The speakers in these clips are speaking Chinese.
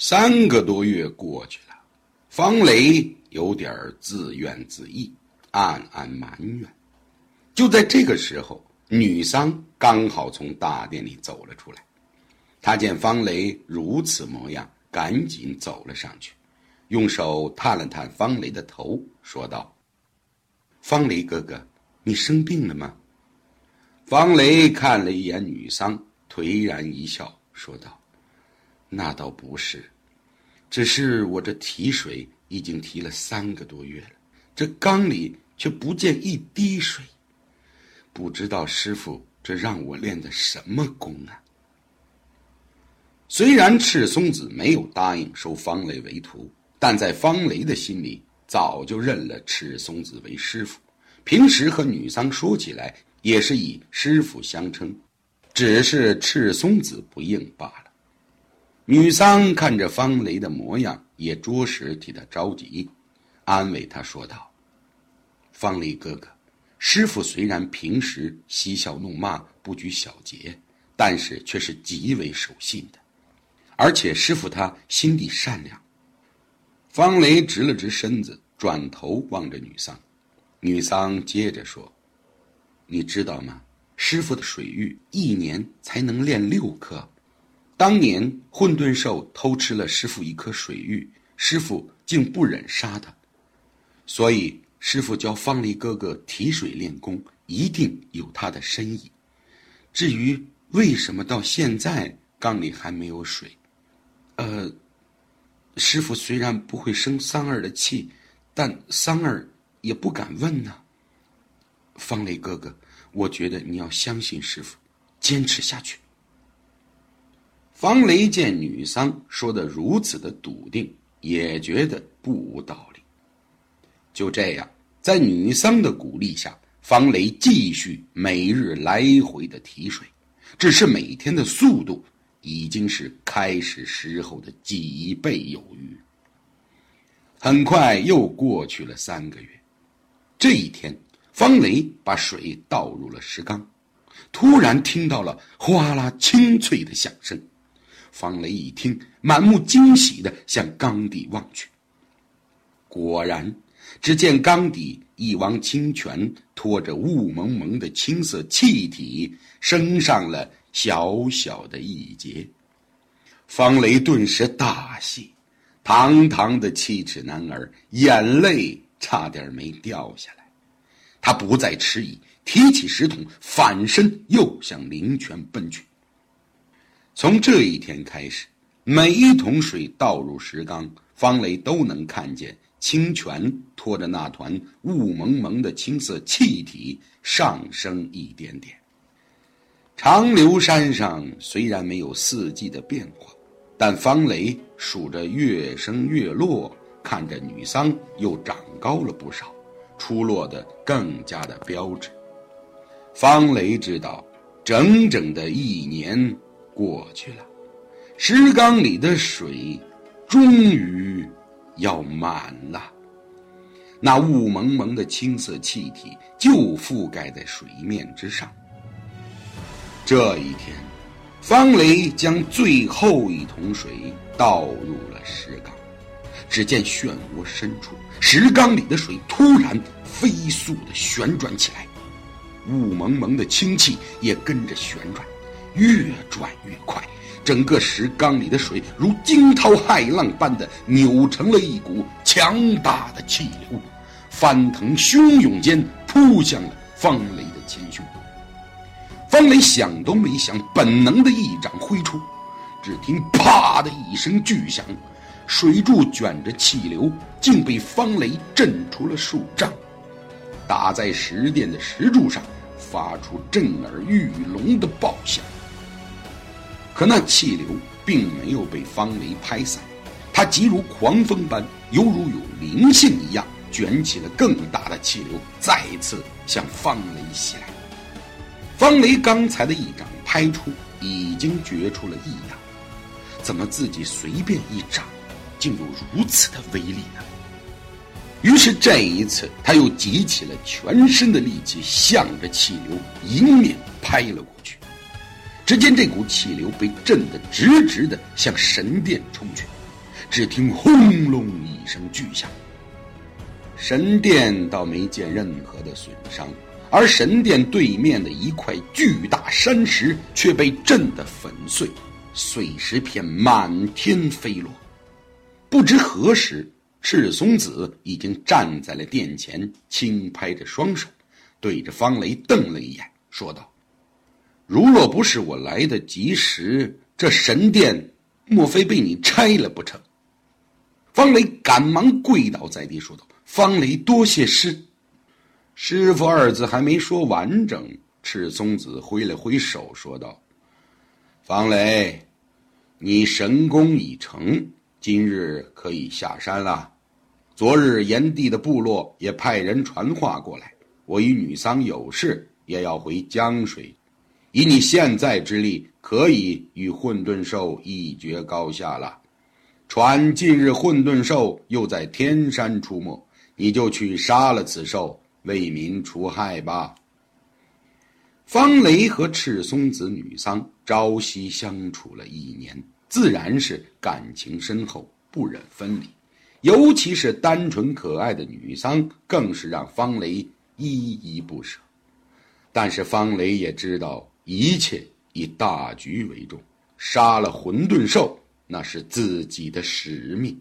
三个多月过去了，方雷有点自怨自艾，暗暗埋怨。就在这个时候，女桑刚好从大殿里走了出来。她见方雷如此模样，赶紧走了上去，用手探了探方雷的头，说道：“方雷哥哥，你生病了吗？”方雷看了一眼女桑，颓然一笑，说道。那倒不是，只是我这提水已经提了三个多月了，这缸里却不见一滴水。不知道师傅这让我练的什么功啊？虽然赤松子没有答应收方雷为徒，但在方雷的心里早就认了赤松子为师傅，平时和女桑说起来也是以师傅相称，只是赤松子不应罢了。女桑看着方雷的模样，也着实替他着急，安慰他说道：“方雷哥哥，师傅虽然平时嬉笑怒骂，不拘小节，但是却是极为守信的，而且师傅他心地善良。”方雷直了直身子，转头望着女桑，女桑接着说：“你知道吗？师傅的水域一年才能练六颗。”当年混沌兽偷吃了师傅一颗水玉，师傅竟不忍杀他，所以师傅教方离哥哥提水练功，一定有他的深意。至于为什么到现在缸里还没有水，呃，师傅虽然不会生桑儿的气，但桑儿也不敢问呐。方雷哥哥，我觉得你要相信师傅，坚持下去。方雷见女桑说的如此的笃定，也觉得不无道理。就这样，在女桑的鼓励下，方雷继续每日来回的提水，只是每天的速度已经是开始时候的几倍有余。很快又过去了三个月，这一天，方雷把水倒入了石缸，突然听到了哗啦清脆的响声。方雷一听，满目惊喜的向缸底望去。果然，只见缸底一汪清泉拖着雾蒙蒙的青色气体升上了小小的一节。方雷顿时大喜，堂堂的七尺男儿，眼泪差点没掉下来。他不再迟疑，提起石桶，反身又向灵泉奔去。从这一天开始，每一桶水倒入石缸，方雷都能看见清泉拖着那团雾蒙蒙的青色气体上升一点点。长留山上虽然没有四季的变化，但方雷数着月升月落，看着女桑又长高了不少，出落得更加的标致。方雷知道，整整的一年。过去了，石缸里的水终于要满了。那雾蒙蒙的青色气体就覆盖在水面之上。这一天，方雷将最后一桶水倒入了石缸，只见漩涡深处，石缸里的水突然飞速的旋转起来，雾蒙蒙的氢气也跟着旋转。越转越快，整个石缸里的水如惊涛骇浪般的扭成了一股强大的气流，翻腾汹涌间扑向了方雷的前胸。方雷想都没想，本能的一掌挥出，只听“啪”的一声巨响，水柱卷着气流，竟被方雷震出了数丈，打在石殿的石柱上，发出震耳欲聋的爆响。可那气流并没有被方雷拍散，它急如狂风般，犹如有灵性一样，卷起了更大的气流，再次向方雷袭来。方雷刚才的一掌拍出，已经觉出了异样，怎么自己随便一掌，竟有如此的威力呢？于是这一次，他又集起了全身的力气，向着气流迎面拍了过去。只见这股气流被震得直直的向神殿冲去，只听轰隆一声巨响，神殿倒没见任何的损伤，而神殿对面的一块巨大山石却被震得粉碎，碎石片满天飞落。不知何时，赤松子已经站在了殿前，轻拍着双手，对着方雷瞪了一眼，说道：“如若不是我来得及时，这神殿莫非被你拆了不成？”方雷赶忙跪倒在地，说道：“方雷多谢师。”师傅二字还没说完整，赤松子挥了挥手，说道：“方雷，你神功已成。”今日可以下山了。昨日炎帝的部落也派人传话过来，我与女桑有事，也要回江水。以你现在之力，可以与混沌兽一决高下了。传近日混沌兽又在天山出没，你就去杀了此兽，为民除害吧。方雷和赤松子女桑朝夕相处了一年。自然是感情深厚，不忍分离。尤其是单纯可爱的女桑，更是让方雷依依不舍。但是方雷也知道，一切以大局为重，杀了混沌兽，那是自己的使命。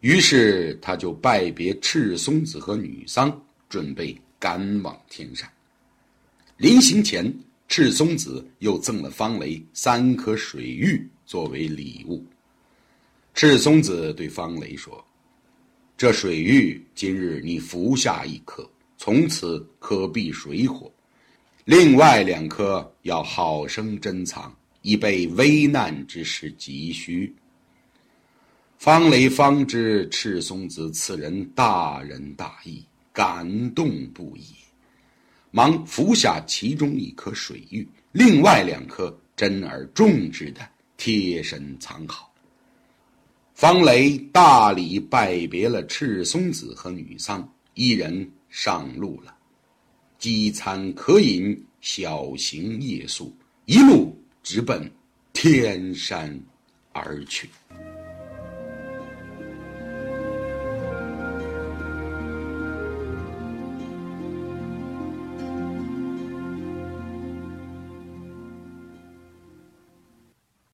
于是他就拜别赤松子和女桑，准备赶往天山。临行前。赤松子又赠了方雷三颗水玉作为礼物。赤松子对方雷说：“这水玉今日你服下一颗，从此可避水火；另外两颗要好生珍藏，以备危难之时急需。”方雷方知赤松子此人大仁大义，感动不已。忙服下其中一颗水玉，另外两颗珍而重之的贴身藏好。方雷大礼拜别了赤松子和女桑，一人上路了。饥餐渴饮，小行夜宿，一路直奔天山而去。